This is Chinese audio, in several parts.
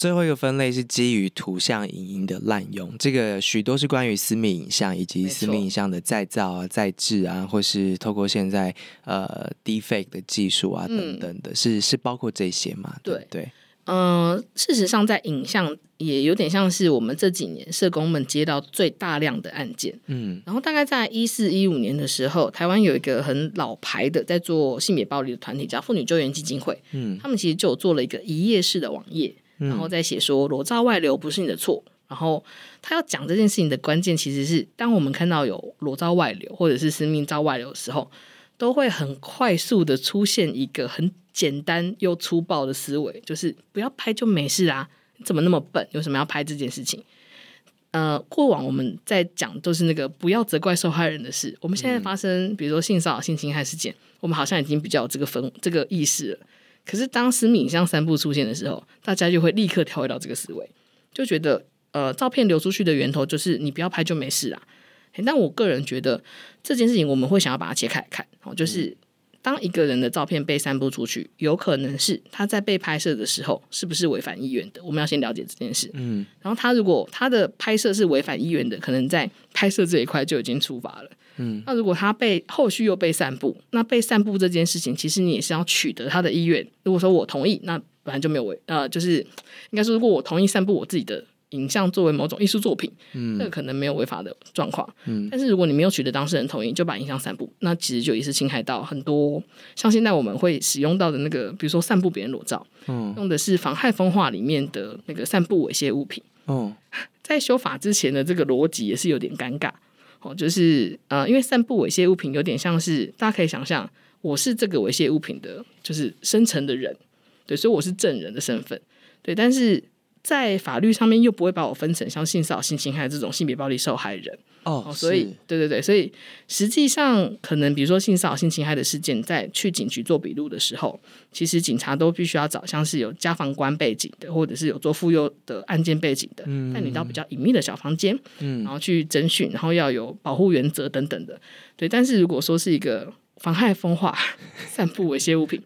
最后一个分类是基于图像影音的滥用，这个许多是关于私密影像以及私密影像的再造啊、再制啊，或是透过现在呃 Deepfake 的技术啊等等的，嗯、是是包括这些吗？对。对，嗯、呃，事实上在影像也有点像是我们这几年社工们接到最大量的案件，嗯，然后大概在一四一五年的时候，台湾有一个很老牌的在做性别暴力的团体叫妇女救援基金会，嗯，他们其实就做了一个一页式的网页。然后再写说裸照外流不是你的错，然后他要讲这件事情的关键其实是，当我们看到有裸照外流或者是私密照外流的时候，都会很快速的出现一个很简单又粗暴的思维，就是不要拍就没事啊，怎么那么笨？有什么要拍这件事情？呃，过往我们在讲都是那个不要责怪受害人的事，我们现在发生比如说性骚扰、性侵害事件，我们好像已经比较有这个分这个意识了。可是当私密影像散布出现的时候，大家就会立刻跳回到这个思维，就觉得呃，照片流出去的源头就是你不要拍就没事啦。但我个人觉得这件事情我们会想要把它切开来看哦，就是当一个人的照片被散布出去，有可能是他在被拍摄的时候是不是违反意愿的，我们要先了解这件事。嗯，然后他如果他的拍摄是违反意愿的，可能在拍摄这一块就已经触发了。嗯，那如果他被后续又被散布，那被散布这件事情，其实你也是要取得他的意愿。如果说我同意，那本来就没有违，呃，就是应该说，如果我同意散布我自己的影像作为某种艺术作品，嗯，那个可能没有违法的状况。嗯，但是如果你没有取得当事人同意就把影像散布，那其实就也是侵害到很多，像现在我们会使用到的那个，比如说散布别人裸照，嗯，用的是妨害风化里面的那个散布猥亵物品。哦，在修法之前的这个逻辑也是有点尴尬。哦，就是呃，因为散布猥亵物品有点像是大家可以想象，我是这个猥亵物品的，就是生成的人，对，所以我是证人的身份，对，但是。在法律上面又不会把我分成像性骚扰、性侵害这种性别暴力受害人哦，哦，所以对对对，所以实际上可能比如说性骚扰、性侵害的事件，在去警局做笔录的时候，其实警察都必须要找像是有家防官背景的，或者是有做妇幼的案件背景的，带你到比较隐秘的小房间，嗯，然后去侦讯，然后要有保护原则等等的，对。但是如果说是一个妨害风化、散布猥亵物品。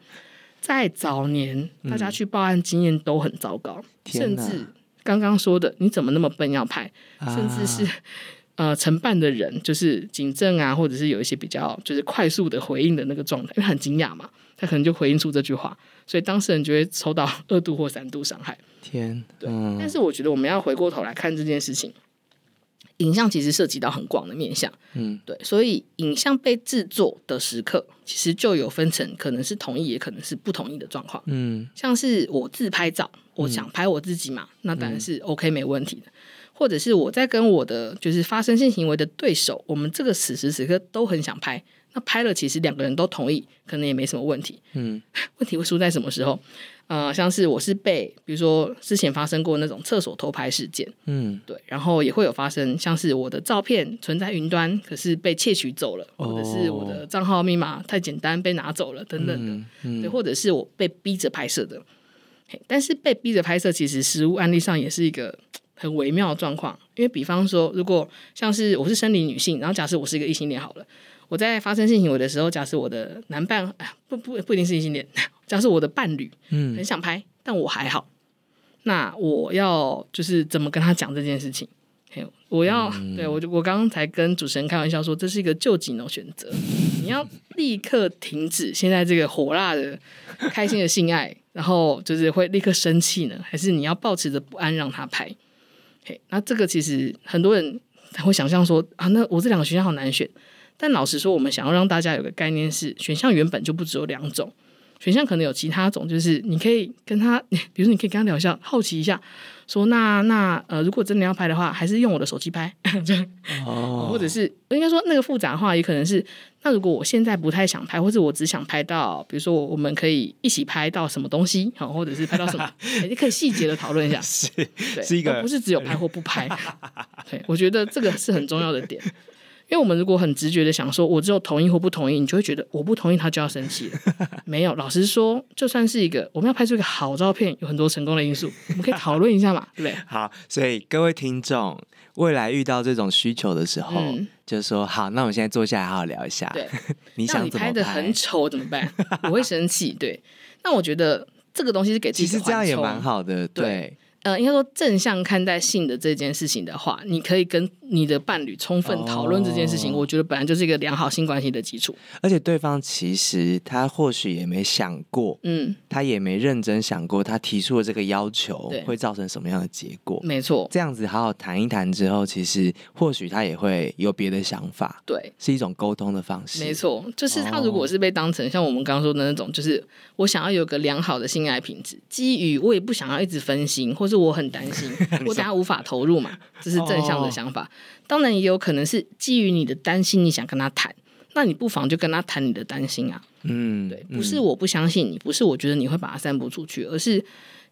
在早年，大家去报案经验都很糟糕，嗯、甚至刚刚说的，你怎么那么笨要拍？啊、甚至是呃，承办的人就是警政啊，或者是有一些比较就是快速的回应的那个状态，因为很惊讶嘛，他可能就回应出这句话，所以当事人就会受到二度或三度伤害。天，对。嗯、但是我觉得我们要回过头来看这件事情。影像其实涉及到很广的面向，嗯，对，所以影像被制作的时刻，其实就有分成，可能是同意，也可能是不同意的状况，嗯，像是我自拍照，我想拍我自己嘛，嗯、那当然是 OK 没问题的，或者是我在跟我的就是发生性行为的对手，我们这个此时此刻都很想拍，那拍了其实两个人都同意，可能也没什么问题，嗯，问题会出在什么时候？呃，像是我是被，比如说之前发生过那种厕所偷拍事件，嗯，对，然后也会有发生，像是我的照片存在云端，可是被窃取走了，哦、或者是我的账号密码太简单被拿走了等等的，嗯嗯、对，或者是我被逼着拍摄的，但是被逼着拍摄，其实实物案例上也是一个很微妙的状况，因为比方说，如果像是我是生理女性，然后假设我是一个异性恋好了。我在发生性行为的时候，假设我的男伴，哎，不不不一定是异性恋，假设我的伴侣，嗯，很想拍，嗯、但我还好，那我要就是怎么跟他讲这件事情？我要，嗯、对我就我刚刚才跟主持人开玩笑说，这是一个救急的选择，你要立刻停止现在这个火辣的、开心的性爱，然后就是会立刻生气呢，还是你要保持着不安让他拍？嘿，那这个其实很多人才会想象说啊，那我这两个选项好难选。但老实说，我们想要让大家有个概念是，选项原本就不只有两种，选项可能有其他种，就是你可以跟他，比如说你可以跟他聊一下，好奇一下，说那那呃，如果真的要拍的话，还是用我的手机拍，这样哦，或者是应该说那个复杂的话，也可能是，那如果我现在不太想拍，或者我只想拍到，比如说我们可以一起拍到什么东西，好，或者是拍到什么，你可以细节的讨论一下，是，对，是一个，不是只有拍或不拍，对，我觉得这个是很重要的点。因因为我们如果很直觉的想说，我只有同意或不同意，你就会觉得我不同意他就要生气了。没有，老实说，就算是一个我们要拍出一个好照片，有很多成功的因素，我们可以讨论一下嘛，对不对？好，所以各位听众，未来遇到这种需求的时候，嗯、就说好，那我们现在坐下来好好聊一下。对，你想怎么拍？的很丑怎么办？我会生气。对，那我觉得这个东西是给自己，其实这样也蛮好的。对。对呃，应该说正向看待性的这件事情的话，你可以跟你的伴侣充分讨论这件事情。Oh. 我觉得本来就是一个良好性关系的基础。而且对方其实他或许也没想过，嗯，他也没认真想过，他提出的这个要求会造成什么样的结果。没错，这样子好好谈一谈之后，其实或许他也会有别的想法。对，是一种沟通的方式。没错，就是他如果是被当成、oh. 像我们刚刚说的那种，就是我想要有个良好的性爱品质，基于我也不想要一直分心，或是我很担心。我等下无法投入嘛，这是正向的想法。当然也有可能是基于你的担心，你想跟他谈，那你不妨就跟他谈你的担心啊。嗯，对，不是我不相信你，不是我觉得你会把它散布出去，而是。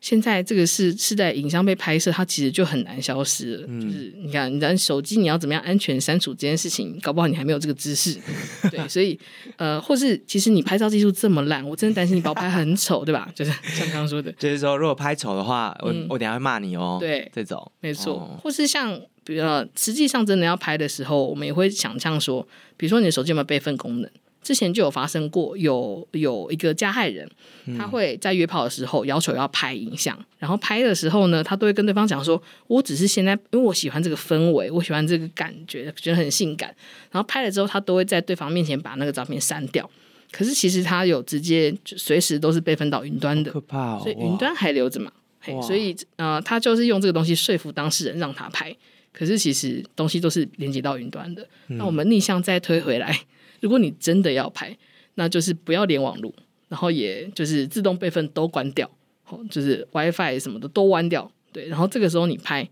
现在这个是是在影像被拍摄，它其实就很难消失了。嗯、就是你看，你的手机你要怎么样安全删除这件事情，搞不好你还没有这个知识。对，所以呃，或是其实你拍照技术这么烂，我真的担心你把我拍很丑，对吧？就是像刚刚说的，就是说如果拍丑的话，我、嗯、我等下会骂你哦。对，这种没错。哦、或是像比如说实际上真的要拍的时候，我们也会想象说，比如说你的手机有没有备份功能？之前就有发生过，有有一个加害人，他会在约炮的时候要求要拍影像，嗯、然后拍的时候呢，他都会跟对方讲说：“我只是现在，因为我喜欢这个氛围，我喜欢这个感觉，觉得很性感。”然后拍了之后，他都会在对方面前把那个照片删掉。可是其实他有直接随时都是备份到云端的，可怕哦、所以云端还留着嘛？嘿，所以呃，他就是用这个东西说服当事人让他拍。可是其实东西都是连接到云端的。嗯、那我们逆向再推回来。如果你真的要拍，那就是不要连网络，然后也就是自动备份都关掉，好就是 WiFi 什么的都关掉。对，然后这个时候你拍，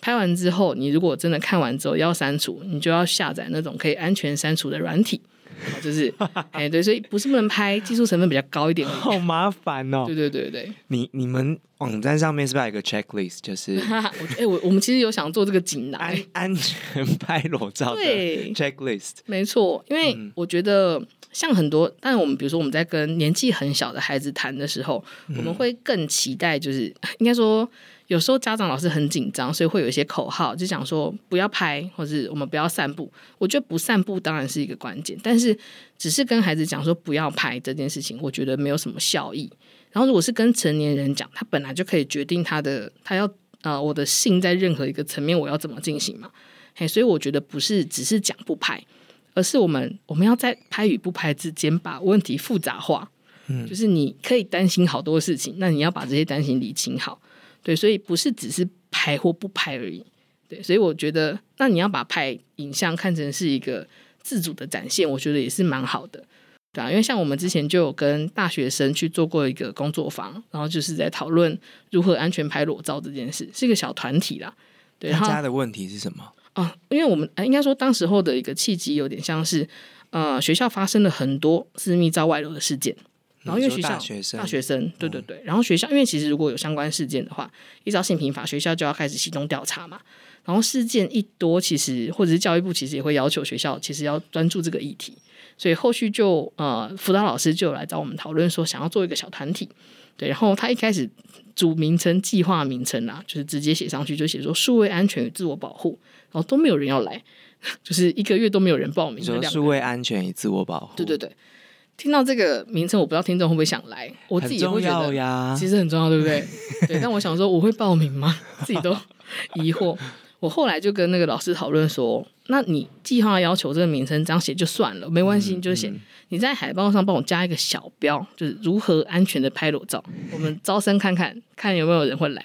拍完之后，你如果真的看完之后要删除，你就要下载那种可以安全删除的软体。就是，哎，对，所以不是不能拍，技术成分比较高一点，好麻烦哦。对对对对，你你们网站上面是不是有一个 checklist？就是，哎，我我们其实有想做这个锦囊，安安全拍裸照的 checklist。没错，因为我觉得像很多，但我们比如说我们在跟年纪很小的孩子谈的时候，我们会更期待，就是应该说。有时候家长老师很紧张，所以会有一些口号，就讲说不要拍，或是我们不要散步。我觉得不散步当然是一个关键，但是只是跟孩子讲说不要拍这件事情，我觉得没有什么效益。然后如果是跟成年人讲，他本来就可以决定他的，他要呃我的性在任何一个层面我要怎么进行嘛。嘿，所以我觉得不是只是讲不拍，而是我们我们要在拍与不拍之间把问题复杂化。嗯，就是你可以担心好多事情，那你要把这些担心理清好。对，所以不是只是拍或不拍而已。对，所以我觉得，那你要把拍影像看成是一个自主的展现，我觉得也是蛮好的，对啊。因为像我们之前就有跟大学生去做过一个工作坊，然后就是在讨论如何安全拍裸照这件事，是一个小团体啦。对，大家的问题是什么？啊，因为我们应该说当时候的一个契机有点像是，呃，学校发生了很多私密照外流的事件。然后因为学校大学生，大学生对对对，然后学校因为其实如果有相关事件的话，依照性平法，学校就要开始启动调查嘛。然后事件一多，其实或者是教育部其实也会要求学校其实要专注这个议题，所以后续就呃辅导老师就来找我们讨论说，想要做一个小团体，对，然后他一开始主名称计划名称啊，就是直接写上去就写说数位安全与自我保护，然后都没有人要来，就是一个月都没有人报名，说数位安全与自我保护，对对对。听到这个名称，我不知道听众会不会想来。我自己也会觉得，其实很重要，对不对？对。但我想说，我会报名吗？自己都疑惑。我后来就跟那个老师讨论说，那你计划要求这个名称这样写就算了，没关系，你就写你在海报上帮我加一个小标，就是如何安全的拍裸照。我们招生看看，看有没有人会来。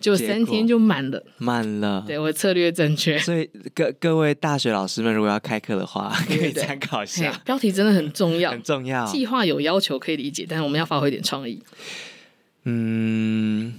就三天就满了，满了。对，我策略正确。所以各各位大学老师们，如果要开课的话，可以参考一下。标题真的很重要，很重要。计划有要求可以理解，但是我们要发挥一点创意。嗯，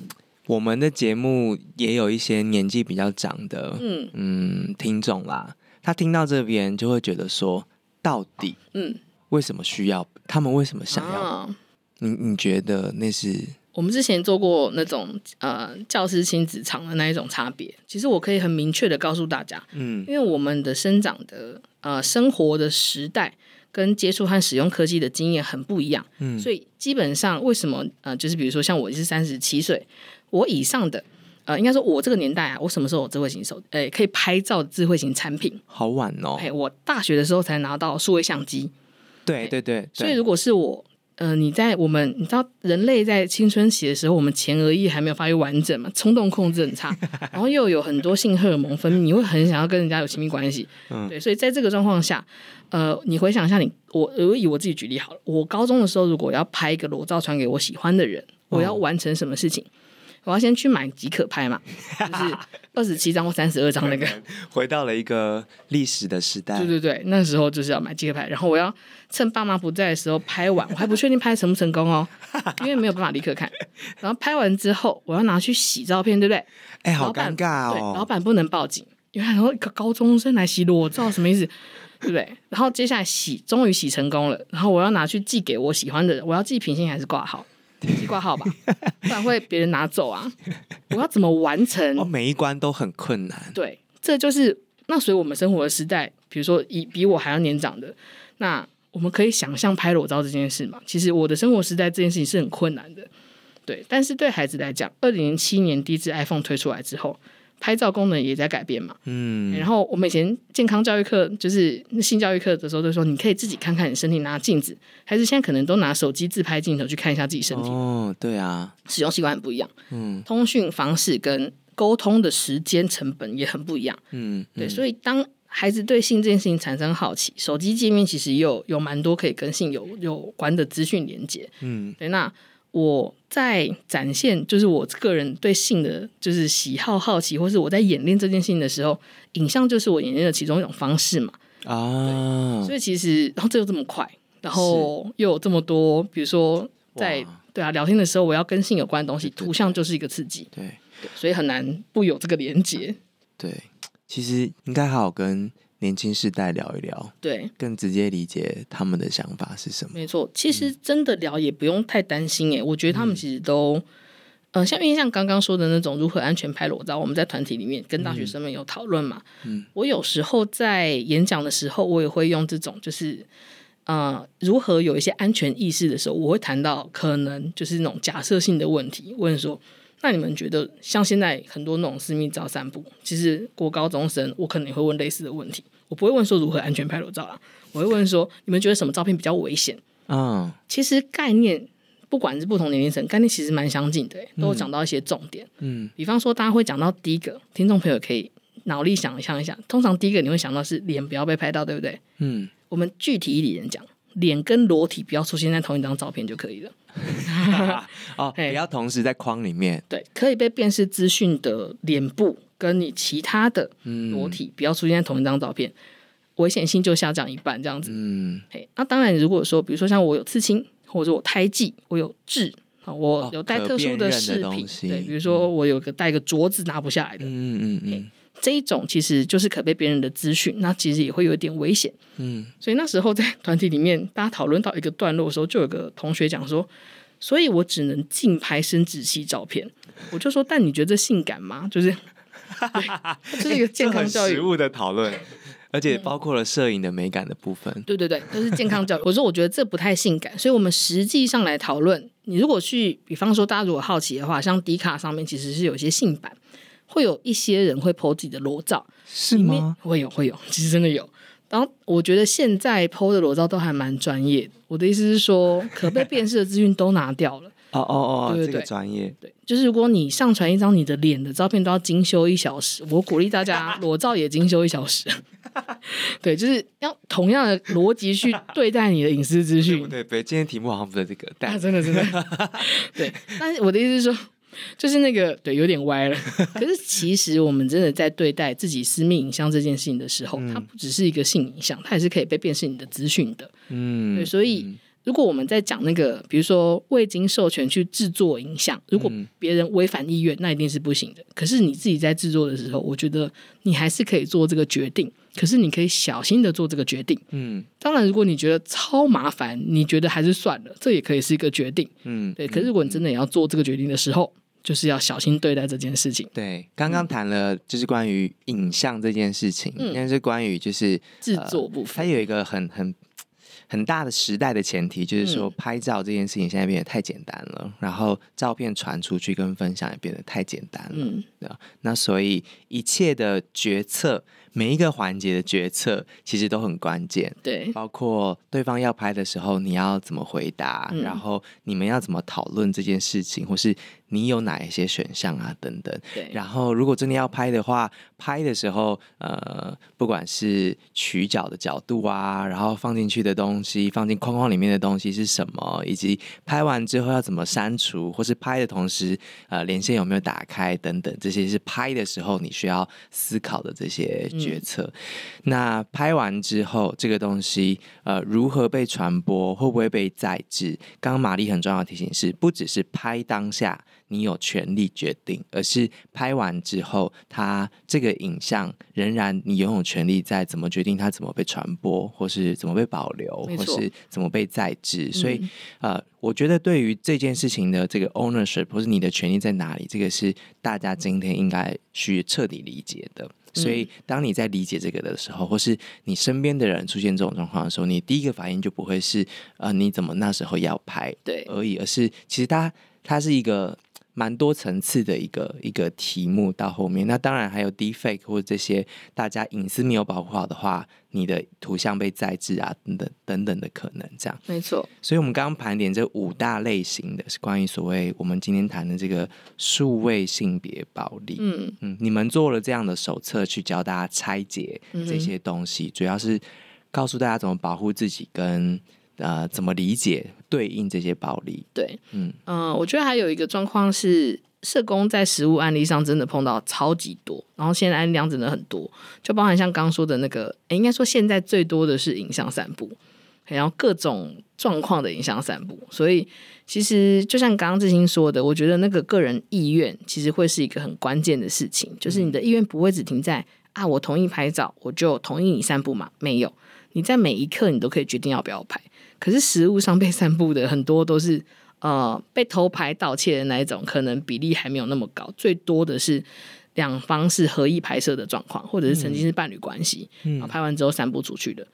我们的节目也有一些年纪比较长的，嗯嗯，听众啦。他听到这边就会觉得说，到底，嗯，为什么需要？他们为什么想要？啊、你你觉得那是？我们之前做过那种呃教师亲子场的那一种差别，其实我可以很明确的告诉大家，嗯，因为我们的生长的呃生活的时代跟接触和使用科技的经验很不一样，嗯，所以基本上为什么呃就是比如说像我是三十七岁，我以上的呃应该说我这个年代啊，我什么时候有智慧型手诶、欸、可以拍照智慧型产品？好晚哦，哎，我大学的时候才拿到数位相机，对对对，对，所以如果是我。呃，你在我们你知道人类在青春期的时候，我们前额叶还没有发育完整嘛，冲动控制很差，然后又有很多性荷尔蒙分泌，你会很想要跟人家有亲密关系，嗯，对，所以在这个状况下，呃，你回想一下你，我我以我自己举例好了，我高中的时候如果要拍一个裸照传给我喜欢的人，我要完成什么事情？嗯我要先去买即可拍嘛，就是 二十七张或三十二张那个，回到了一个历史的时代。对对对，那时候就是要买即可拍，然后我要趁爸妈不在的时候拍完，我还不确定拍成不成功哦，因为没有办法立刻看。然后拍完之后，我要拿去洗照片，对不对？哎、欸，好尴尬哦。对，老板不能报警，因为然后一个高中生来洗裸照什么意思？对不对？然后接下来洗，终于洗成功了，然后我要拿去寄给我喜欢的人，我要寄平信还是挂号？寄挂号吧，不然会别人拿走啊！我要怎么完成？哦，每一关都很困难。对，这就是那随我们生活的时代，比如说以比我还要年长的，那我们可以想象拍裸照这件事嘛？其实我的生活时代这件事情是很困难的，对。但是对孩子来讲，二零零七年第一支 iPhone 推出来之后。拍照功能也在改变嘛，嗯，然后我们以前健康教育课就是性教育课的时候，就说你可以自己看看你身体，拿镜子，还是现在可能都拿手机自拍镜头去看一下自己身体。哦，对啊，使用习惯很不一样，嗯，通讯方式跟沟通的时间成本也很不一样，嗯，对，所以当孩子对性这件事情产生好奇，手机界面其实也有有蛮多可以跟性有有关的资讯连接，嗯，对，那。我在展现就是我个人对性的就是喜好好奇，或是我在演练这件事情的时候，影像就是我演练的其中一种方式嘛。啊，所以其实然后这又这么快，然后又有这么多，比如说在对啊聊天的时候，我要跟性有关的东西，图像就是一个刺激，对，对，所以很难不有这个连接。对，其实应该好好跟。年轻世代聊一聊，对，更直接理解他们的想法是什么。没错，其实真的聊也不用太担心诶，我觉得他们其实都，嗯、呃，像因为像刚刚说的那种如何安全拍裸照，我们在团体里面跟大学生们有讨论嘛。嗯，我有时候在演讲的时候，我也会用这种，就是呃，如何有一些安全意识的时候，我会谈到可能就是那种假设性的问题，问说。那你们觉得，像现在很多那种私密照散布，其实国高中生我可能也会问类似的问题。我不会问说如何安全拍裸照啊，我会问说你们觉得什么照片比较危险？嗯，其实概念不管是不同年龄层，概念其实蛮相近的，都有讲到一些重点。嗯，比方说大家会讲到第一个，听众朋友可以脑力想象一下，通常第一个你会想到是脸不要被拍到，对不对？嗯，我们具体一点讲。脸跟裸体不要出现在同一张照片就可以了。哦，不要同时在框里面。对，可以被辨识资讯的脸部跟你其他的裸体不要出现在同一张照片，危险性就下降一半，这样子。嗯，嘿，那当然，如果说比如说像我有刺青，或者我胎记，我有痣啊，我有带特殊的饰品，对，比如说我有个带个镯子拿不下来的，嗯嗯嗯。这一种其实就是可被别人的资讯，那其实也会有一点危险。嗯，所以那时候在团体里面，大家讨论到一个段落的时候，就有个同学讲说：“所以我只能竞拍生殖器照片。”我就说：“但你觉得这性感吗？”就是，这是一个健康教育、实物的讨论，而且包括了摄影的美感的部分。对对对，都是健康教育。我说我觉得这不太性感，所以我们实际上来讨论。你如果去，比方说大家如果好奇的话，像迪卡上面其实是有一些性版。会有一些人会 po 自己的裸照，是吗？会有，会有，其实真的有。然后我觉得现在 po 的裸照都还蛮专业。我的意思是说，可被辨识的资讯都拿掉了。哦哦哦，对对对，专业。对，就是如果你上传一张你的脸的照片，都要精修一小时。我鼓励大家裸照也精修一小时。对，就是要同样的逻辑去对待你的隐私资讯。对对，今天题目好像不是这个，但、啊、真的真的。对，但是我的意思是说。就是那个对，有点歪了。可是其实我们真的在对待自己私密影像这件事情的时候，嗯、它不只是一个性影像，它也是可以被辨识你的资讯的。嗯，对。所以如果我们在讲那个，比如说未经授权去制作影像，如果别人违反意愿，那一定是不行的。可是你自己在制作的时候，我觉得你还是可以做这个决定。可是你可以小心的做这个决定。嗯，当然，如果你觉得超麻烦，你觉得还是算了，这也可以是一个决定。嗯，对。可是如果你真的要做这个决定的时候，就是要小心对待这件事情。对，刚刚谈了就是关于影像这件事情，应该、嗯、是关于就是制作部分，它有一个很很。很大的时代的前提就是说，拍照这件事情现在变得太简单了，嗯、然后照片传出去跟分享也变得太简单了。嗯，那所以一切的决策，每一个环节的决策，其实都很关键。对，包括对方要拍的时候，你要怎么回答，嗯、然后你们要怎么讨论这件事情，或是你有哪一些选项啊，等等。对，然后如果真的要拍的话，拍的时候，呃，不管是取角的角度啊，然后放进去的东西，放进框框里面的东西是什么，以及拍完之后要怎么删除，或是拍的同时，呃，连线有没有打开等等，这些是拍的时候你需要思考的这些决策。那拍完之后，这个东西呃如何被传播，会不会被载制？刚刚玛丽很重要的提醒是，不只是拍当下。你有权利决定，而是拍完之后，它这个影像仍然你拥有权利在怎么决定它怎么被传播，或是怎么被保留，或是怎么被再制。所以，嗯、呃，我觉得对于这件事情的这个 ownership，或是你的权利在哪里，这个是大家今天应该去彻底理解的。所以，当你在理解这个的时候，或是你身边的人出现这种状况的时候，你第一个反应就不会是呃你怎么那时候要拍对而已，而是其实它它是一个。蛮多层次的一个一个题目到后面，那当然还有 deepfake 或者这些大家隐私没有保护好的话，你的图像被再制啊等等等等的可能，这样没错。所以我们刚刚盘点这五大类型的是关于所谓我们今天谈的这个数位性别暴力。嗯嗯，你们做了这样的手册去教大家拆解这些东西，嗯、主要是告诉大家怎么保护自己跟。呃，怎么理解对应这些暴力？对，嗯嗯、呃，我觉得还有一个状况是，社工在实务案例上真的碰到超级多，然后现在案例量真的很多，就包含像刚刚说的那个，诶，应该说现在最多的是影像散布，然后各种状况的影像散布，所以其实就像刚刚志兴说的，我觉得那个个人意愿其实会是一个很关键的事情，就是你的意愿不会只停在啊，我同意拍照，我就同意你散步嘛，没有，你在每一刻你都可以决定要不要拍。可是实物上被散布的很多都是呃被偷拍盗窃的那一种，可能比例还没有那么高。最多的是两方是合意拍摄的状况，或者是曾经是伴侣关系，嗯、然后拍完之后散布出去的。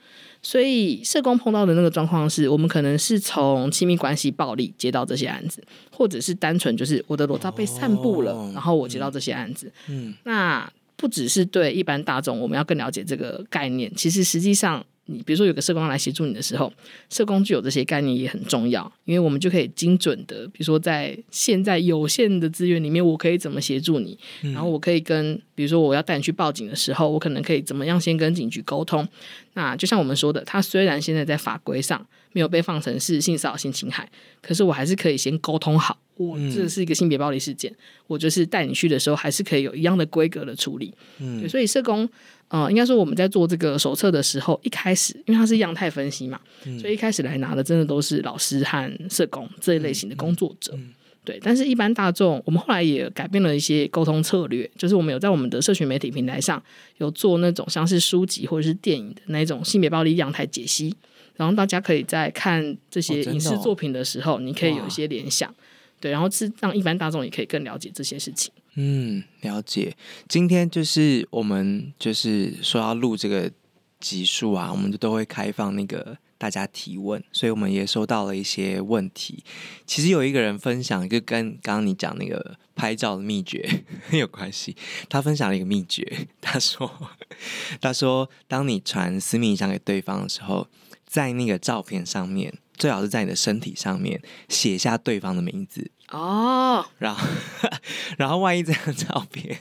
所以社工碰到的那个状况是，我们可能是从亲密关系暴力接到这些案子，或者是单纯就是我的裸照被散布了，哦、然后我接到这些案子。嗯，那不只是对一般大众，我们要更了解这个概念。其实实际上。你比如说有个社工来协助你的时候，社工具有这些概念也很重要，因为我们就可以精准的，比如说在现在有限的资源里面，我可以怎么协助你，然后我可以跟，比如说我要带你去报警的时候，我可能可以怎么样先跟警局沟通。那就像我们说的，他虽然现在在法规上没有被放成是性骚扰、性侵害，可是我还是可以先沟通好，我这是一个性别暴力事件，我就是带你去的时候，还是可以有一样的规格的处理。嗯，所以社工。呃，应该说我们在做这个手册的时候，一开始因为它是样态分析嘛，嗯、所以一开始来拿的真的都是老师和社工这一类型的工作者。嗯嗯、对，但是一般大众，我们后来也改变了一些沟通策略，就是我们有在我们的社群媒体平台上有做那种像是书籍或者是电影的那种性别暴力样态解析，然后大家可以在看这些影视作品的时候，哦哦、你可以有一些联想，哇对，然后是让一般大众也可以更了解这些事情。嗯，了解。今天就是我们就是说要录这个集数啊，我们就都会开放那个大家提问，所以我们也收到了一些问题。其实有一个人分享一个跟刚刚你讲那个拍照的秘诀有关系，他分享了一个秘诀，他说 他说，当你传私密影像给对方的时候，在那个照片上面，最好是在你的身体上面写下对方的名字。哦，然后，然后万一这张照片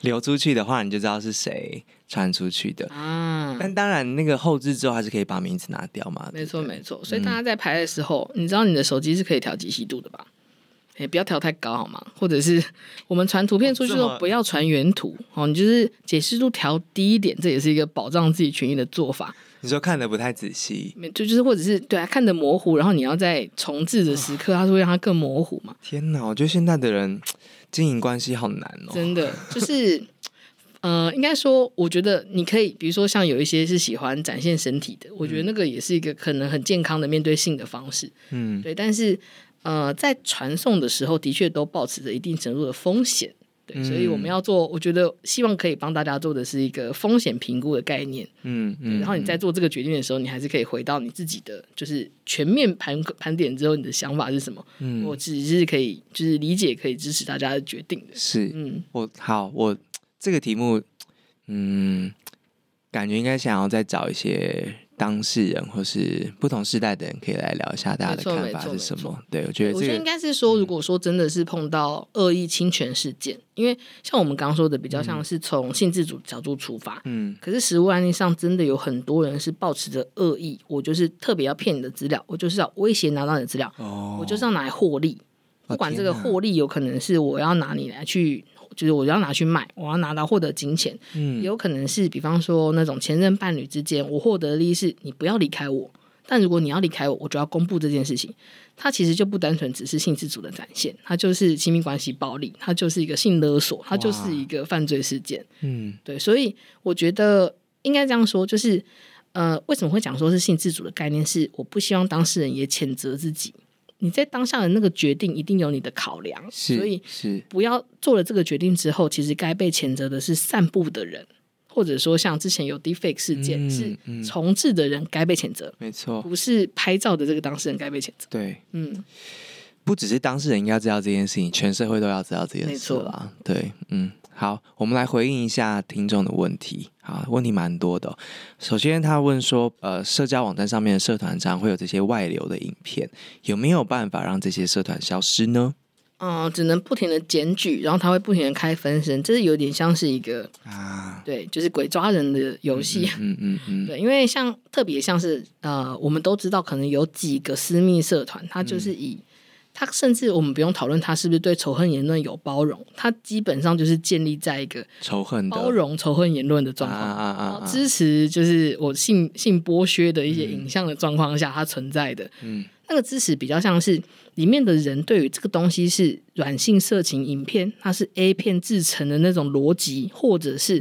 流出去的话，你就知道是谁传出去的啊。但当然，那个后置之后还是可以把名字拿掉嘛。没错，没错。所以大家在拍的时候，嗯、你知道你的手机是可以调解析度的吧？也不要调太高好吗？或者是我们传图片出去的时候，不要传原图哦，你就是解析度调低一点，这也是一个保障自己权益的做法。你说看的不太仔细，就就是或者是对啊，看的模糊，然后你要在重置的时刻，它是会让它更模糊嘛？天哪，我觉得现在的人经营关系好难哦，真的就是呃，应该说，我觉得你可以，比如说像有一些是喜欢展现身体的，我觉得那个也是一个可能很健康的面对性的方式。嗯，对。但是，呃，在传送的时候，的确都保持着一定程度的风险。对，所以我们要做，我觉得希望可以帮大家做的是一个风险评估的概念。嗯嗯。然后你在做这个决定的时候，你还是可以回到你自己的，就是全面盘盘点之后，你的想法是什么？嗯，我只是可以，就是理解，可以支持大家的决定的。是，嗯，我好我。这个题目，嗯，感觉应该想要再找一些当事人或是不同时代的人，可以来聊一下大家的看法是什么。对，我觉得、这个，我觉得应该是说，如果说真的是碰到恶意侵权事件，嗯、因为像我们刚刚说的，比较像是从性自主角度出发，嗯，可是实物案例上真的有很多人是抱持着恶意，我就是特别要骗你的资料，我就是要威胁拿到你的资料，哦，我就是要拿来获利，不管这个获利有可能是我要拿你来去。就是我要拿去卖，我要拿到获得金钱，嗯，也有可能是比方说那种前任伴侣之间，我获得的利益是你不要离开我，但如果你要离开我，我就要公布这件事情。它其实就不单纯只是性自主的展现，它就是亲密关系暴力，它就是一个性勒索，它就是一个犯罪事件。嗯，对，所以我觉得应该这样说，就是呃，为什么会讲说是性自主的概念？是我不希望当事人也谴责自己。你在当下的那个决定一定有你的考量，所以是。不要做了这个决定之后，其实该被谴责的是散步的人，或者说像之前有 defect 事件，是重置的人该被谴责，没错，不是拍照的这个当事人该被谴责。对，嗯，不只是当事人应该知道这件事情，全社会都要知道这件事啦。对，嗯。好，我们来回应一下听众的问题。好，问题蛮多的哦。首先，他问说，呃，社交网站上面的社团常会有这些外流的影片，有没有办法让这些社团消失呢？嗯、呃，只能不停的检举，然后他会不停的开分身，这是有点像是一个啊，对，就是鬼抓人的游戏。嗯嗯嗯，嗯，对，因为像特别像是呃，我们都知道，可能有几个私密社团，它就是以。嗯他甚至我们不用讨论他是不是对仇恨言论有包容，他基本上就是建立在一个仇恨包容仇恨言论的状况，啊啊、支持就是我性性剥削的一些影像的状况下，它存在的。嗯，那个支持比较像是里面的人对于这个东西是软性色情影片，它是 A 片制成的那种逻辑，或者是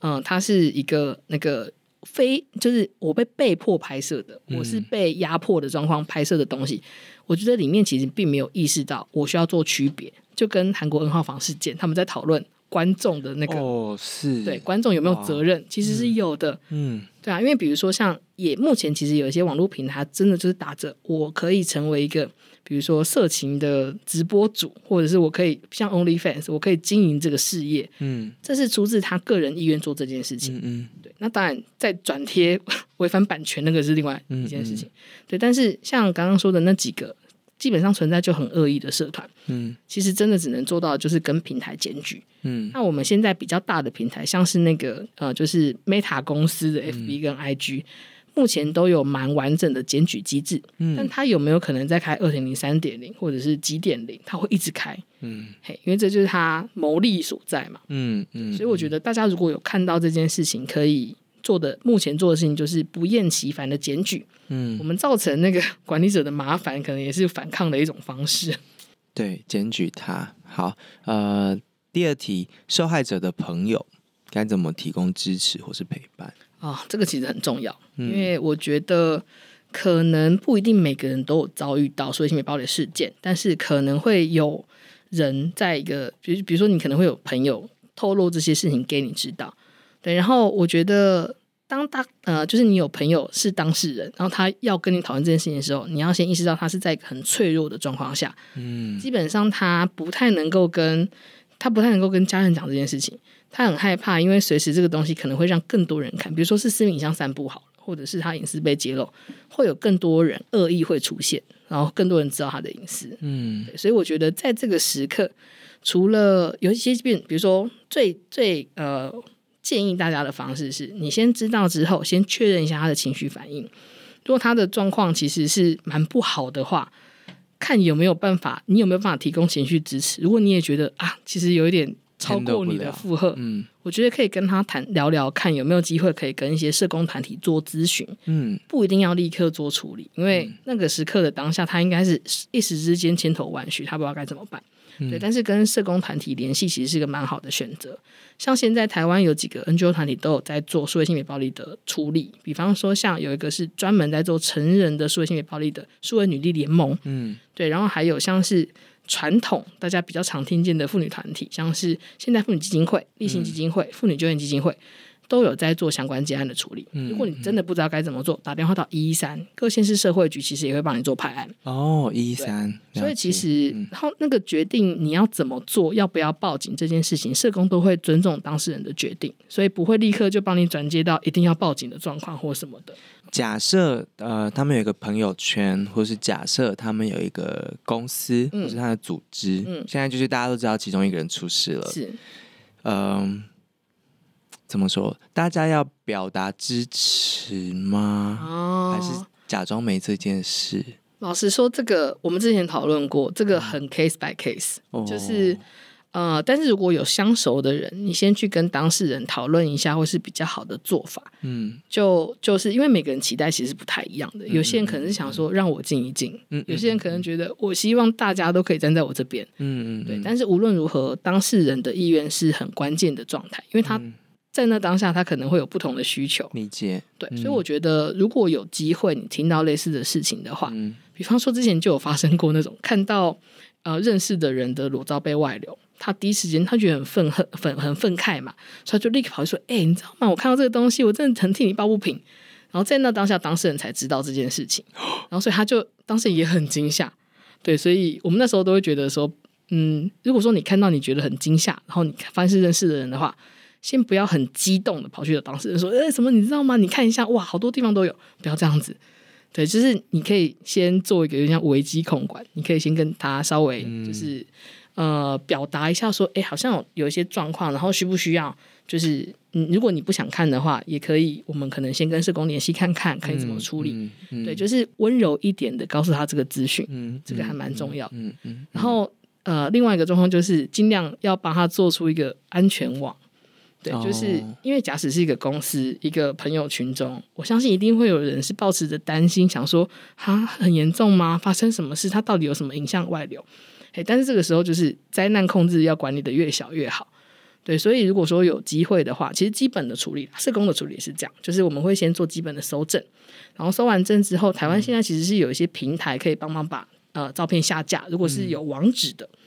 嗯、呃，它是一个那个非就是我被被迫拍摄的，我是被压迫的状况拍摄的东西。我觉得里面其实并没有意识到我需要做区别，就跟韩国 N 号房事件，他们在讨论观众的那个哦，是对观众有没有责任，其实是有的，嗯，对啊，因为比如说像也目前其实有一些网络平台，真的就是打着我可以成为一个。比如说色情的直播主，或者是我可以像 OnlyFans，我可以经营这个事业，嗯，这是出自他个人意愿做这件事情，嗯，嗯，对。那当然，在转贴 违反版权那个是另外一件事情，嗯嗯，对。但是像刚刚说的那几个，基本上存在就很恶意的社团，嗯，其实真的只能做到就是跟平台检举，嗯。那我们现在比较大的平台，像是那个呃，就是 Meta 公司的 FB 跟 IG。嗯目前都有蛮完整的检举机制，嗯，但它有没有可能再开二点零、三点零，或者是几点零？它会一直开，嗯，嘿，因为这就是它牟利所在嘛，嗯嗯，所以我觉得大家如果有看到这件事情，可以做的，目前做的事情就是不厌其烦的检举，嗯，我们造成那个 管理者的麻烦，可能也是反抗的一种方式，对，检举他。好，呃，第二题，受害者的朋友该怎么提供支持或是陪伴？啊、哦，这个其实很重要，因为我觉得可能不一定每个人都有遭遇到所谓性别暴力事件，但是可能会有人在一个，比如比如说你可能会有朋友透露这些事情给你知道，对，然后我觉得当他呃，就是你有朋友是当事人，然后他要跟你讨论这件事情的时候，你要先意识到他是在一个很脆弱的状况下，嗯，基本上他不太能够跟他不太能够跟家人讲这件事情。他很害怕，因为随时这个东西可能会让更多人看，比如说是私密影像散布好，或者是他隐私被揭露，会有更多人恶意会出现，然后更多人知道他的隐私。嗯，所以我觉得在这个时刻，除了有一些变，比如说最最呃建议大家的方式是，你先知道之后，先确认一下他的情绪反应。如果他的状况其实是蛮不好的话，看有没有办法，你有没有办法提供情绪支持。如果你也觉得啊，其实有一点。超过你的负荷，嗯，我觉得可以跟他谈聊聊，看有没有机会可以跟一些社工团体做咨询，嗯，不一定要立刻做处理，因为那个时刻的当下，他应该是一时之间千头万绪，他不知道该怎么办。嗯、对，但是跟社工团体联系其实是一个蛮好的选择。像现在台湾有几个 NGO 团体都有在做数位性别暴力的处理，比方说像有一个是专门在做成人的数位性别暴力的数位女力联盟，嗯，对，然后还有像是传统大家比较常听见的妇女团体，像是现代妇女基金会、立信基金会、妇女救援基金会。都有在做相关结案的处理。嗯如果你真的不知道该怎么做，打电话到一一三，各县市社会局其实也会帮你做派案。哦，一一三。所以其实，然后那个决定你要怎么做，要不要报警这件事情，社工都会尊重当事人的决定，所以不会立刻就帮你转接到一定要报警的状况或什么的。假设呃，他们有一个朋友圈，或是假设他们有一个公司，或是他的组织，嗯，现在就是大家都知道其中一个人出事了，是，嗯、呃。怎么说？大家要表达支持吗？哦，还是假装没这件事？老实说，这个我们之前讨论过，这个很 case by case，哦，就是呃，但是如果有相熟的人，你先去跟当事人讨论一下，会是比较好的做法。嗯，就就是因为每个人期待其实不太一样的，有些人可能是想说让我静一静，嗯，有些人可能觉得我希望大家都可以站在我这边，嗯嗯，对。但是无论如何，当事人的意愿是很关键的状态，因为他。在那当下，他可能会有不同的需求。理解。对，嗯、所以我觉得，如果有机会你听到类似的事情的话，嗯、比方说之前就有发生过那种看到呃认识的人的裸照被外流，他第一时间他觉得很愤恨、愤很愤慨嘛，所以他就立刻跑去说：“哎、欸，你知道吗？我看到这个东西，我真的很替你抱不平。”然后在那当下，当事人才知道这件事情，然后所以他就当时也很惊吓。对，所以我们那时候都会觉得说，嗯，如果说你看到你觉得很惊吓，然后你发现是认识的人的话。先不要很激动的跑去找当事人说，哎、欸，什么你知道吗？你看一下，哇，好多地方都有，不要这样子。对，就是你可以先做一个有点像危机控管，你可以先跟他稍微就是、嗯、呃表达一下说，哎、欸，好像有有一些状况，然后需不需要？就是嗯，如果你不想看的话，也可以，我们可能先跟社工联系看看，可以怎么处理。嗯嗯嗯、对，就是温柔一点的告诉他这个资讯，嗯，这个还蛮重要。然后呃，另外一个状况就是尽量要帮他做出一个安全网。对，就是因为假使是一个公司，一个朋友群中，我相信一定会有人是抱持着担心，想说哈，很严重吗？发生什么事？他到底有什么影响外流？哎，但是这个时候就是灾难控制要管理的越小越好。对，所以如果说有机会的话，其实基本的处理，社工的处理也是这样，就是我们会先做基本的搜证，然后搜完证之后，台湾现在其实是有一些平台可以帮忙把呃照片下架，如果是有网址的。嗯，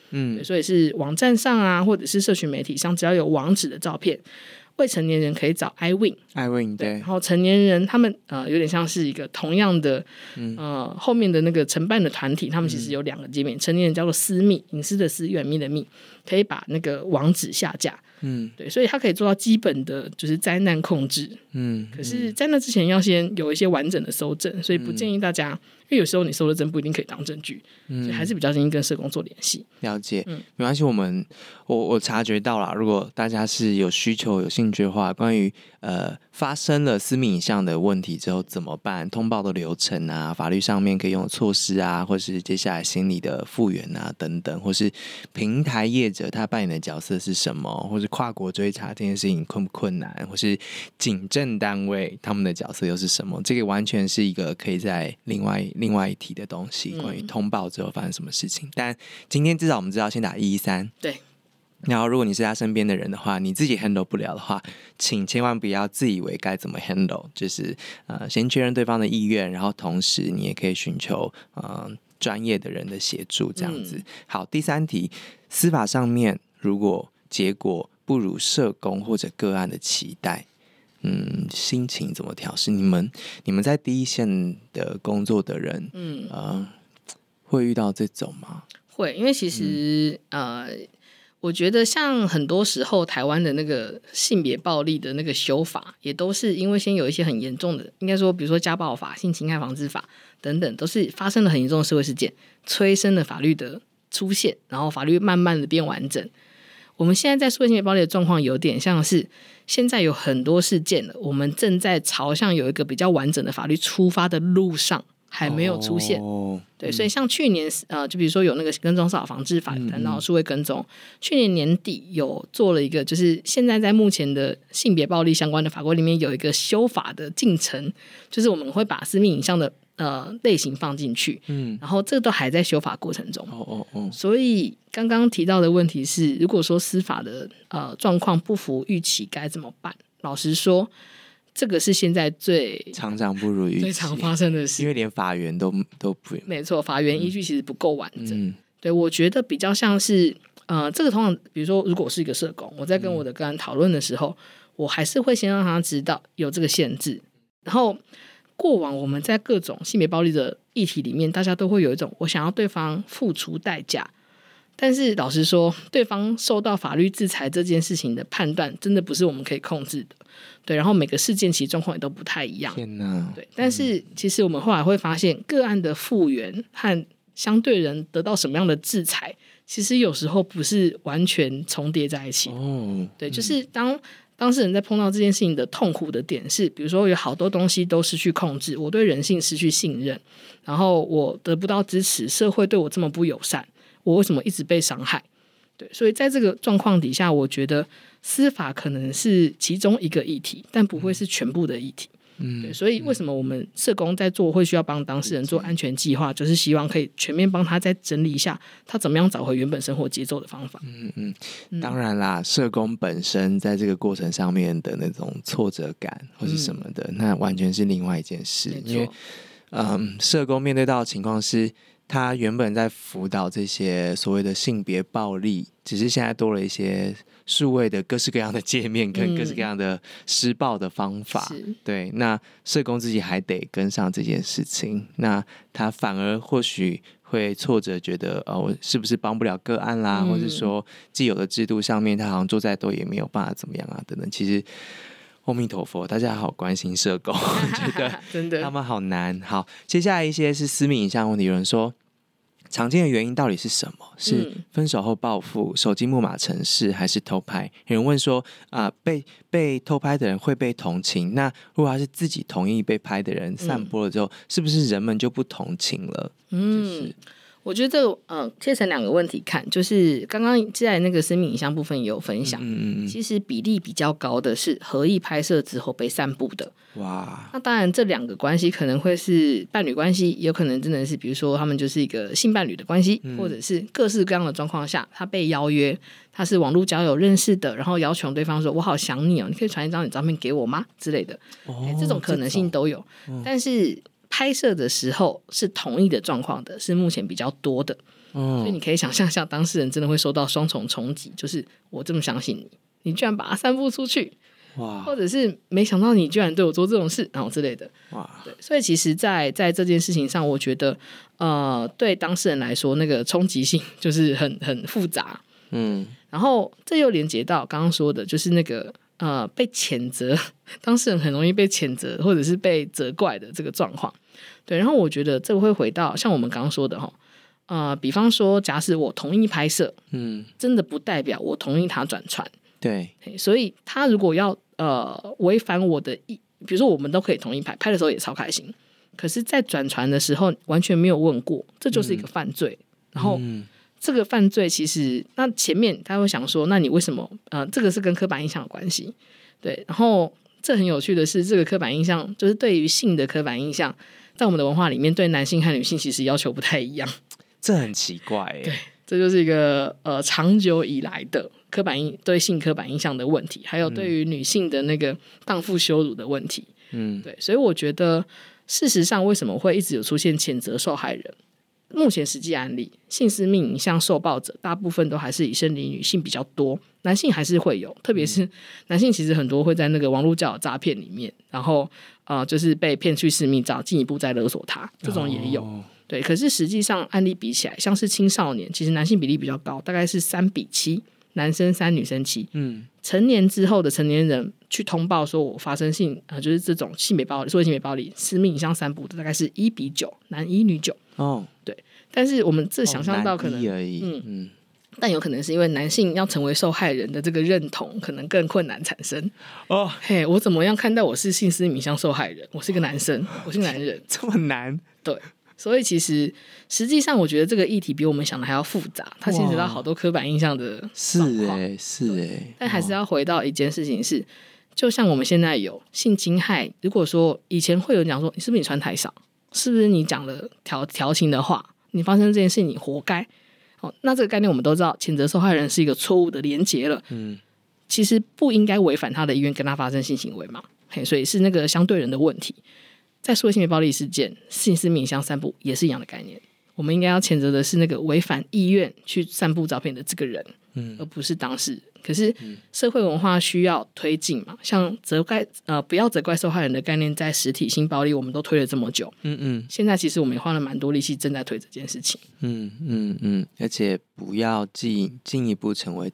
所以是网站上啊，或者是社群媒体上，只要有网址的照片，未成年人可以找 iwin，iwin 对，然后成年人他们呃有点像是一个同样的，嗯、呃后面的那个承办的团体，他们其实有两个界面，嗯、成年人叫做私密，隐私的私，远密的密，可以把那个网址下架，嗯，对，所以它可以做到基本的就是灾难控制，嗯，可是，在那之前要先有一些完整的搜证，所以不建议大家。因为有时候你收的证不一定可以当证据，嗯，所以还是比较建议跟社工做联系。了解，嗯，没关系，我们我我察觉到了，如果大家是有需求、有兴趣的话，关于呃。发生了私密影像的问题之后怎么办？通报的流程啊，法律上面可以用的措施啊，或是接下来心理的复原啊等等，或是平台业者他扮演的角色是什么，或是跨国追查这件事情困不困难，或是警政单位他们的角色又是什么？这个完全是一个可以在另外另外一题的东西，关于通报之后发生什么事情。嗯、但今天至少我们知道先打一一三。对。然后，如果你是他身边的人的话，你自己 handle 不了的话，请千万不要自以为该怎么 handle，就是呃，先确认对方的意愿，然后同时你也可以寻求呃专业的人的协助，这样子。嗯、好，第三题，司法上面如果结果不如社工或者个案的期待，嗯，心情怎么调适？你们你们在第一线的工作的人，嗯呃，会遇到这种吗？会，因为其实、嗯、呃。我觉得像很多时候台湾的那个性别暴力的那个修法，也都是因为先有一些很严重的，应该说，比如说家暴法、性侵害防治法等等，都是发生了很严重的社会事件，催生了法律的出现，然后法律慢慢的变完整。我们现在在说性别暴力的状况，有点像是现在有很多事件，我们正在朝向有一个比较完整的法律出发的路上。还没有出现，哦、对，所以像去年呃，就比如说有那个跟踪骚扰防治法然后数位跟踪，嗯、去年年底有做了一个，就是现在在目前的性别暴力相关的法规里面有一个修法的进程，就是我们会把私密影像的呃类型放进去，嗯，然后这都还在修法过程中，哦哦哦，所以刚刚提到的问题是，如果说司法的呃状况不符预期，该怎么办？老实说，这个是现在最常常不如预期、最常发生的事，因为连法源都都不没错，法源依据其实不够完整。嗯、对，我觉得比较像是呃，这个通常比如说，如果是一个社工，我在跟我的个案讨论的时候，嗯、我还是会先让他知道有这个限制，然后。过往我们在各种性别暴力的议题里面，大家都会有一种我想要对方付出代价，但是老实说，对方受到法律制裁这件事情的判断，真的不是我们可以控制的。对，然后每个事件其实状况也都不太一样。天哪！对，但是其实我们后来会发现，个案的复原和相对人得到什么样的制裁，其实有时候不是完全重叠在一起。哦，对，就是当。当事人在碰到这件事情的痛苦的点是，比如说有好多东西都失去控制，我对人性失去信任，然后我得不到支持，社会对我这么不友善，我为什么一直被伤害？对，所以在这个状况底下，我觉得司法可能是其中一个议题，但不会是全部的议题。嗯，对，所以为什么我们社工在做会需要帮当事人做安全计划，就是希望可以全面帮他再整理一下，他怎么样找回原本生活节奏的方法。嗯嗯，当然啦，社工本身在这个过程上面的那种挫折感或是什么的，嗯、那完全是另外一件事。因为，嗯，社工面对到的情况是，他原本在辅导这些所谓的性别暴力，只是现在多了一些。数位的各式各样的界面跟各式各样的施暴的方法，嗯、对，那社工自己还得跟上这件事情，那他反而或许会挫折，觉得哦，我是不是帮不了个案啦，嗯、或者说既有的制度上面，他好像做再多也没有办法怎么样啊，等等。其实，阿弥陀佛，大家好关心社工，觉得 真的他们好难。好，接下来一些是私密影像问题，有人说。常见的原因到底是什么？是分手后报复、手机木马程式，还是偷拍？有人问说啊、呃，被被偷拍的人会被同情？那如果他是自己同意被拍的人散播了之后，嗯、是不是人们就不同情了？嗯。就是我觉得这个呃，切成两个问题看，就是刚刚在那个生命影像部分也有分享，嗯嗯，其实比例比较高的是合意拍摄之后被散布的，哇，那当然这两个关系可能会是伴侣关系，有可能真的是比如说他们就是一个性伴侣的关系，嗯、或者是各式各样的状况下，他被邀约，他是网络交友认识的，然后要求对方说我好想你哦，你可以传一张你照片给我吗？之类的，哦，这种可能性都有，嗯、但是。拍摄的时候是同意的状况的，是目前比较多的，嗯，所以你可以想象一下，当事人真的会受到双重冲击，就是我这么相信你，你居然把它散布出去，哇，或者是没想到你居然对我做这种事，然后之类的，哇，对，所以其实在，在在这件事情上，我觉得，呃，对当事人来说，那个冲击性 就是很很复杂，嗯，然后这又连接到刚刚说的，就是那个。呃，被谴责，当事人很容易被谴责或者是被责怪的这个状况，对。然后我觉得这个会回到像我们刚刚说的哈，呃，比方说，假使我同意拍摄，嗯，真的不代表我同意他转传，对。所以他如果要呃违反我的意，比如说我们都可以同意拍，拍的时候也超开心，可是，在转传的时候完全没有问过，这就是一个犯罪。嗯、然后。嗯这个犯罪其实，那前面他会想说，那你为什么？呃，这个是跟刻板印象有关系，对。然后这很有趣的是，这个刻板印象就是对于性的刻板印象，在我们的文化里面，对男性和女性其实要求不太一样。这很奇怪，对，这就是一个呃长久以来的刻板印对性刻板印象的问题，还有对于女性的那个荡妇羞辱的问题。嗯，对。所以我觉得，事实上为什么会一直有出现谴责受害人？目前实际案例，性私密影像受暴者大部分都还是以生理女性比较多，男性还是会有，特别是男性其实很多会在那个网络交友诈骗里面，然后呃就是被骗去私密照，进一步再勒索他，这种也有。哦、对，可是实际上案例比起来，像是青少年，其实男性比例比较高，大概是三比七，男生三女生七。嗯，成年之后的成年人去通报说我发生性啊、呃，就是这种性别暴力，所谓性别暴力，私密影像散布的大概是一比九，男一女九。哦，对。但是我们这想象到可能，而已嗯嗯，但有可能是因为男性要成为受害人的这个认同可能更困难产生哦。嘿，我怎么样看待我是性私密影像受害人？我是个男生，我是男人，这么难？对，所以其实实际上我觉得这个议题比我们想的还要复杂，它牵扯到好多刻板印象的。是哎，是哎，但还是要回到一件事情是，就像我们现在有性侵害，如果说以前会有人讲说你是不是你穿太少？是不是你讲了调调情的话，你发生这件事你活该？哦，那这个概念我们都知道，谴责受害人是一个错误的连结了。嗯，其实不应该违反他的意愿跟他发生性行为嘛。嘿，所以是那个相对人的问题。在数位性别暴力事件，性私密影像散布也是一样的概念。我们应该要谴责的是那个违反意愿去散布照片的这个人，嗯，而不是当事人。可是社会文化需要推进嘛，像责怪呃不要责怪受害人的概念，在实体性暴力我们都推了这么久，嗯嗯，现在其实我们也花了蛮多力气正在推这件事情，嗯嗯嗯，而且不要进进一步成为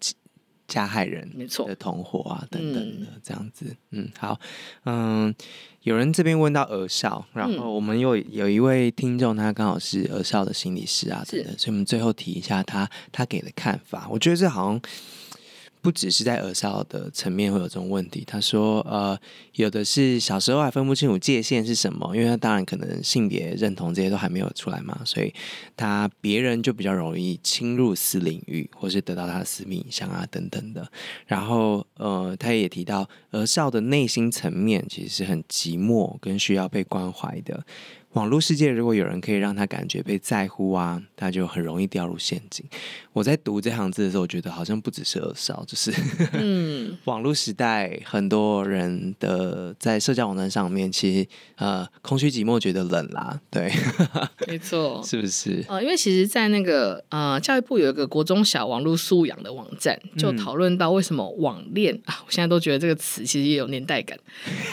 加害人，没错的同伙啊等等的这样子，嗯，好，嗯。有人这边问到儿少，然后我们有有一位听众，他刚好是儿少的心理师啊，等等，所以我们最后提一下他他给的看法。我觉得这好像。不只是在儿少的层面会有这种问题，他说，呃，有的是小时候还分不清楚界限是什么，因为他当然可能性别认同这些都还没有出来嘛，所以他别人就比较容易侵入私领域，或是得到他的私密影像啊等等的。然后，呃，他也提到儿少的内心层面其实是很寂寞跟需要被关怀的。网络世界，如果有人可以让他感觉被在乎啊，他就很容易掉入陷阱。我在读这行字的时候，我觉得好像不只是二少，就是嗯，网络时代很多人的在社交网站上面，其实呃空虚寂寞，觉得冷啦，对，没错，是不是？呃，因为其实，在那个呃教育部有一个国中小网络素养的网站，就讨论到为什么网恋、嗯、啊，我现在都觉得这个词其实也有年代感。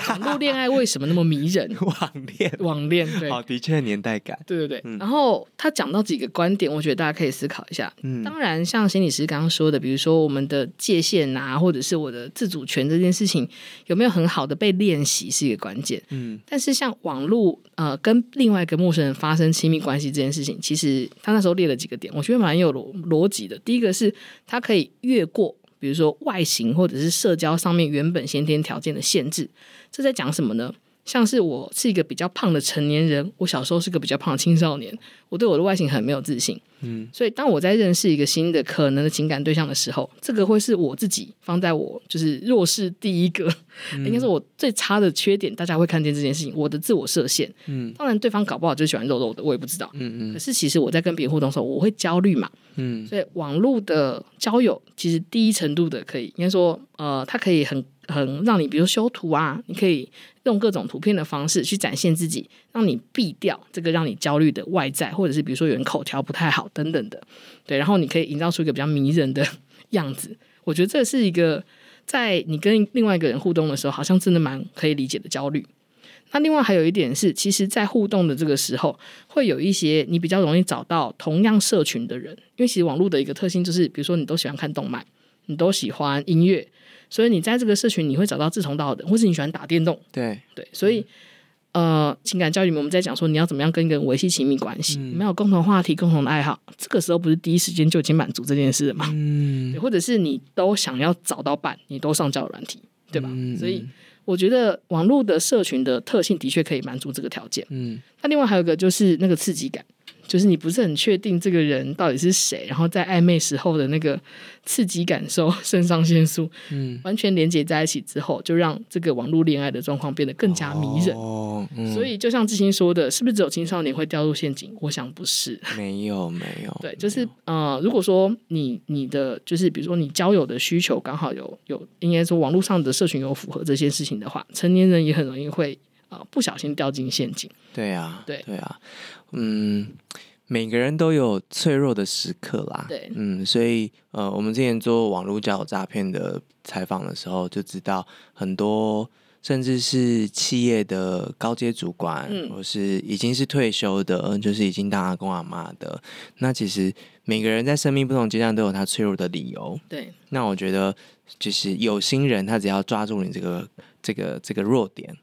网络恋爱为什么那么迷人？网恋，网恋，对。好，的确年代感。对对对，嗯、然后他讲到几个观点，我觉得大家可以思考一下。嗯，当然，像心理师刚刚说的，比如说我们的界限啊，或者是我的自主权这件事情，有没有很好的被练习，是一个关键。嗯，但是像网络呃，跟另外一个陌生人发生亲密关系这件事情，其实他那时候列了几个点，我觉得蛮有逻逻辑的。第一个是他可以越过，比如说外形或者是社交上面原本先天条件的限制，这在讲什么呢？像是我是一个比较胖的成年人，我小时候是个比较胖的青少年，我对我的外形很没有自信。嗯，所以当我在认识一个新的可能的情感对象的时候，这个会是我自己放在我就是弱势第一个，嗯、应该是我最差的缺点，大家会看见这件事情，我的自我设限。嗯，当然对方搞不好就喜欢肉肉的，我也不知道。嗯嗯。可是其实我在跟别人互动的时候，我会焦虑嘛。嗯。所以网络的交友其实第一程度的可以，应该说呃，它可以很。很让你，比如修图啊，你可以用各种图片的方式去展现自己，让你避掉这个让你焦虑的外在，或者是比如说有人口条不太好等等的，对，然后你可以营造出一个比较迷人的样子。我觉得这是一个在你跟另外一个人互动的时候，好像真的蛮可以理解的焦虑。那另外还有一点是，其实，在互动的这个时候，会有一些你比较容易找到同样社群的人，因为其实网络的一个特性就是，比如说你都喜欢看动漫，你都喜欢音乐。所以你在这个社群，你会找到志同道合的，或是你喜欢打电动，对对。所以，呃，情感教育里面我们在讲说，你要怎么样跟一个人维系亲密关系，嗯、你们有共同话题、共同的爱好，这个时候不是第一时间就已经满足这件事了吗？嗯，或者是你都想要找到伴，你都上交友软体，对吧？嗯、所以我觉得网络的社群的特性的确可以满足这个条件。嗯，那另外还有一个就是那个刺激感。就是你不是很确定这个人到底是谁，然后在暧昧时候的那个刺激感受，肾上腺素，嗯，完全连接在一起之后，就让这个网络恋爱的状况变得更加迷人。哦，嗯、所以就像志兴说的，是不是只有青少年会掉入陷阱？我想不是，没有，没有。对，就是呃，如果说你你的就是比如说你交友的需求刚好有有，应该说网络上的社群有符合这些事情的话，成年人也很容易会啊、呃、不小心掉进陷阱。对啊，对对啊。嗯，每个人都有脆弱的时刻啦。对，嗯，所以呃，我们之前做网络交友诈骗的采访的时候，就知道很多甚至是企业的高阶主管，嗯、或是已经是退休的，就是已经当阿公阿妈的。那其实每个人在生命不同阶段都有他脆弱的理由。对，那我觉得就是有心人，他只要抓住你这个这个这个弱点。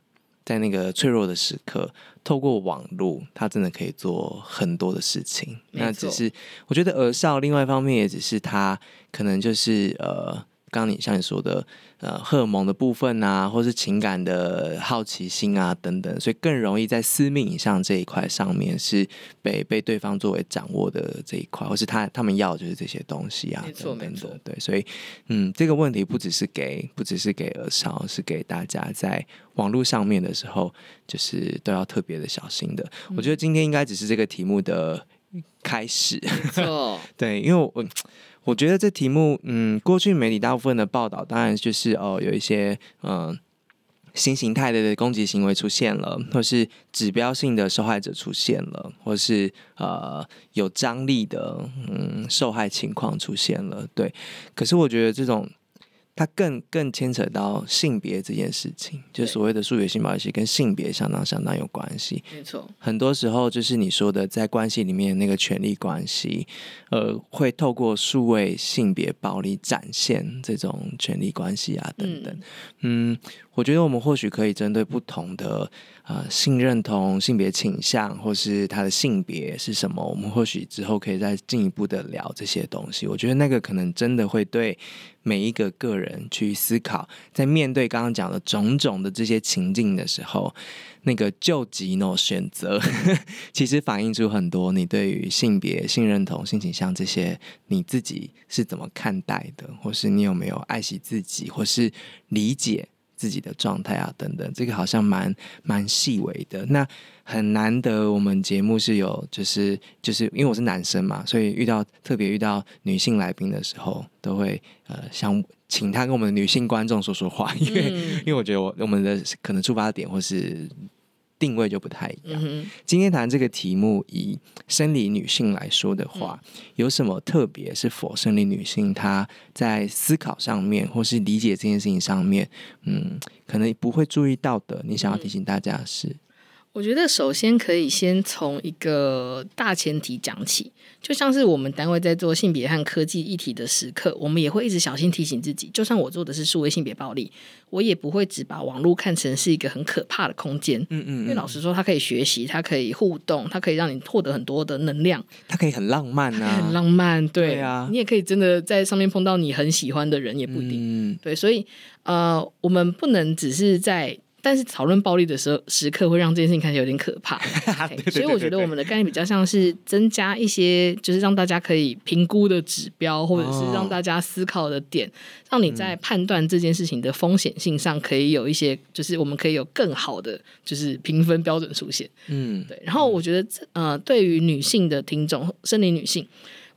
在那个脆弱的时刻，透过网络，他真的可以做很多的事情。那只是我觉得儿少，另外一方面也只是他可能就是呃刚你像你说的，呃，荷尔蒙的部分啊，或是情感的好奇心啊等等，所以更容易在私密影像这一块上面是被被对方作为掌握的这一块，或是他他们要的就是这些东西啊，没错没错，对，所以嗯，这个问题不只是给不只是给儿少，是给大家在网络上面的时候，就是都要特别的小心的。嗯、我觉得今天应该只是这个题目的开始，对，因为我。我觉得这题目，嗯，过去媒体大部分的报道，当然就是哦，有一些嗯新形态的攻击行为出现了，或是指标性的受害者出现了，或是呃有张力的嗯受害情况出现了，对。可是我觉得这种。它更更牵扯到性别这件事情，就所谓的数学性暴力，跟性别相当相当有关系。没错，很多时候就是你说的，在关系里面那个权力关系，呃，会透过数位性别暴力展现这种权力关系啊等等。嗯，嗯，我觉得我们或许可以针对不同的。啊、呃，性认同、性别倾向，或是他的性别是什么？我们或许之后可以再进一步的聊这些东西。我觉得那个可能真的会对每一个个人去思考，在面对刚刚讲的种种的这些情境的时候，那个究极的选择，其实反映出很多你对于性别、性认同、性倾向这些你自己是怎么看待的，或是你有没有爱惜自己，或是理解。自己的状态啊，等等，这个好像蛮蛮细微的。那很难得，我们节目是有，就是就是因为我是男生嘛，所以遇到特别遇到女性来宾的时候，都会呃想请他跟我们的女性观众说说话，因为、嗯、因为我觉得我我们的可能出发点或是。定位就不太一样。嗯、今天谈这个题目，以生理女性来说的话，嗯、有什么特别是否生理女性她在思考上面，或是理解这件事情上面，嗯，可能不会注意到的？你想要提醒大家的是？我觉得首先可以先从一个大前提讲起，就像是我们单位在做性别和科技议题的时刻，我们也会一直小心提醒自己，就算我做的是数位性别暴力，我也不会只把网络看成是一个很可怕的空间。嗯，嗯嗯，因为老实说，它可以学习，它可以互动，它可以让你获得很多的能量，它可以很浪漫啊，很浪漫。对，对啊，你也可以真的在上面碰到你很喜欢的人，也不一定。嗯，对，所以呃，我们不能只是在。但是讨论暴力的时候，时刻会让这件事情看起来有点可怕。所以我觉得我们的概念比较像是增加一些，就是让大家可以评估的指标，或者是让大家思考的点，哦、让你在判断这件事情的风险性上可以有一些，就是我们可以有更好的就是评分标准出现。嗯，对。然后我觉得，呃，对于女性的听众，生理女性。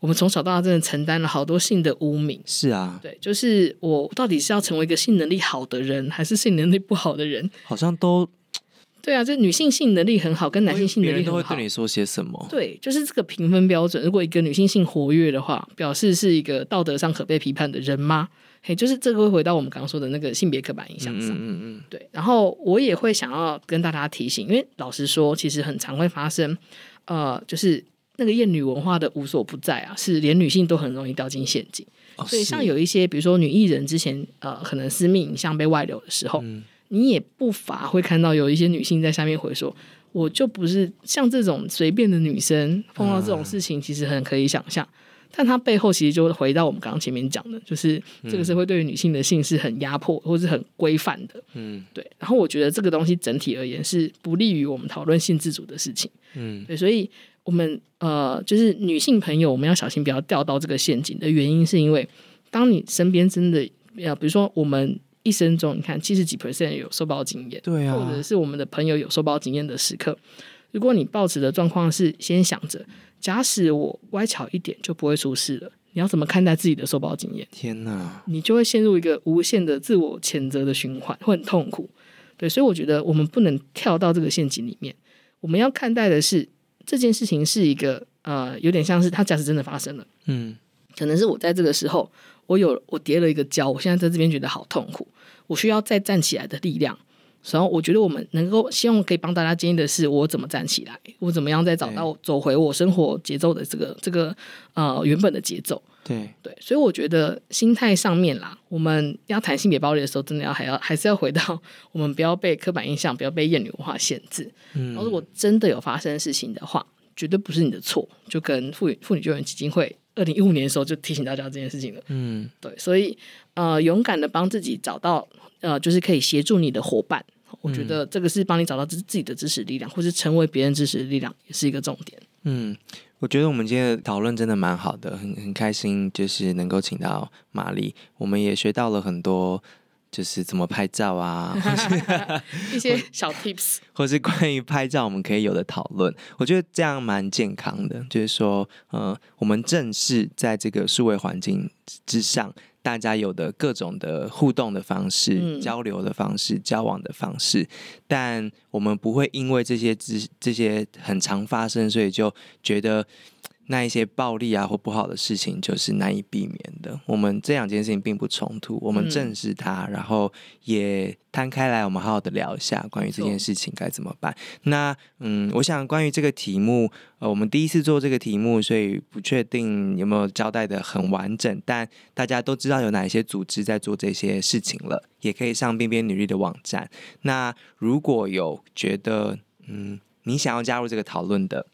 我们从小到大真的承担了好多性的污名。是啊，对，就是我到底是要成为一个性能力好的人，还是性能力不好的人？好像都 对啊，就女性性能力很好，跟男性性能力很好，别人都会对你说些什么？对，就是这个评分标准。如果一个女性性活跃的话，表示是一个道德上可被批判的人吗？嘿，就是这个会回到我们刚刚说的那个性别刻板印象上。嗯嗯嗯，对。然后我也会想要跟大家提醒，因为老实说，其实很常会发生，呃，就是。那个厌女文化的无所不在啊，是连女性都很容易掉进陷阱。哦、所以像有一些，比如说女艺人之前呃，可能私密影像被外流的时候，嗯、你也不乏会看到有一些女性在下面回说：“我就不是像这种随便的女生，碰到这种事情其实很可以想象。嗯”但她背后其实就回到我们刚刚前面讲的，就是这个社会对于女性的性是很压迫或是很规范的。嗯，对。然后我觉得这个东西整体而言是不利于我们讨论性自主的事情。嗯，对，所以。我们呃，就是女性朋友，我们要小心不要掉到这个陷阱的原因，是因为当你身边真的要，比如说我们一生中，你看七十几 percent 有受暴经验，对啊，或者是我们的朋友有受暴经验的时刻，如果你抱持的状况是先想着，假使我乖巧一点就不会出事了，你要怎么看待自己的受暴经验？天哪，你就会陷入一个无限的自我谴责的循环，会很痛苦。对，所以我觉得我们不能跳到这个陷阱里面，我们要看待的是。这件事情是一个呃，有点像是它假设真的发生了，嗯，可能是我在这个时候，我有我跌了一个跤，我现在在这边觉得好痛苦，我需要再站起来的力量。然后我觉得我们能够希望可以帮大家建议的是，我怎么站起来，我怎么样再找到走回我生活节奏的这个这个呃原本的节奏。对对，所以我觉得心态上面啦，我们要谈性别暴力的时候，真的要还要 还是要回到我们不要被刻板印象，不要被厌女文化限制。嗯，然后如果真的有发生事情的话，绝对不是你的错，就跟妇女妇女救援基金会二零一五年的时候就提醒大家这件事情了。嗯，对，所以呃，勇敢的帮自己找到呃，就是可以协助你的伙伴，我觉得这个是帮你找到自自己的支持力量，或是成为别人支持的力量，也是一个重点。嗯，我觉得我们今天的讨论真的蛮好的，很很开心，就是能够请到玛丽，我们也学到了很多。就是怎么拍照啊，一些小 tips，或是关于拍照我们可以有的讨论，我觉得这样蛮健康的。就是说，呃，我们正视在这个数位环境之上，大家有的各种的互动的方式、嗯、交流的方式、交往的方式，但我们不会因为这些这这些很常发生，所以就觉得。那一些暴力啊或不好的事情，就是难以避免的。我们这两件事情并不冲突，我们正视它，嗯、然后也摊开来，我们好好的聊一下关于这件事情该怎么办。那嗯，我想关于这个题目，呃，我们第一次做这个题目，所以不确定有没有交代的很完整。但大家都知道有哪一些组织在做这些事情了，也可以上边边女力的网站。那如果有觉得嗯，你想要加入这个讨论的。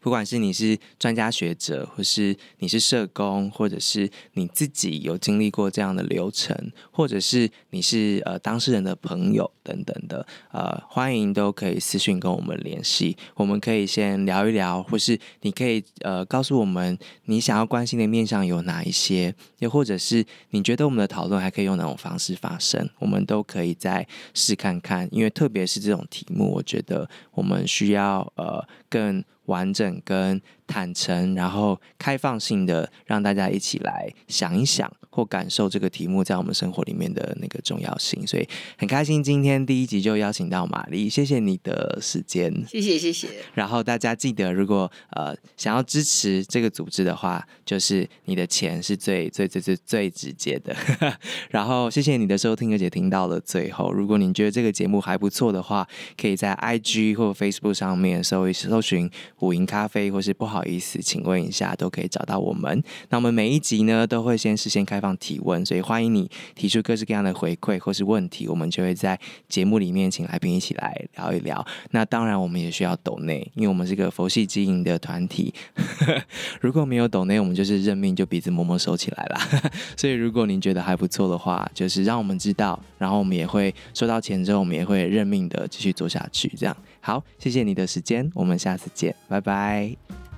不管是你是专家学者，或是你是社工，或者是你自己有经历过这样的流程，或者是你是呃当事人的朋友等等的，呃，欢迎都可以私信跟我们联系，我们可以先聊一聊，或是你可以呃告诉我们你想要关心的面向有哪一些，又或者是你觉得我们的讨论还可以用哪种方式发生，我们都可以再试看看，因为特别是这种题目，我觉得我们需要呃更。完整跟坦诚，然后开放性的让大家一起来想一想或感受这个题目在我们生活里面的那个重要性，所以很开心今天第一集就邀请到玛丽，谢谢你的时间，谢谢谢谢。然后大家记得，如果呃想要支持这个组织的话，就是你的钱是最最最最最直接的。然后谢谢你的收听，而且听到了最后。如果你觉得这个节目还不错的话，可以在 IG 或 Facebook 上面搜一搜寻五营咖啡，或是。不好意思，请问一下，都可以找到我们。那我们每一集呢，都会先事先开放提问，所以欢迎你提出各式各样的回馈或是问题，我们就会在节目里面请来宾一起来聊一聊。那当然，我们也需要抖内，因为我们是个佛系经营的团体。如果没有抖内，我们就是认命，就鼻子默默收起来了。所以，如果您觉得还不错的话，就是让我们知道，然后我们也会收到钱之后，我们也会认命的继续做下去。这样好，谢谢你的时间，我们下次见，拜拜。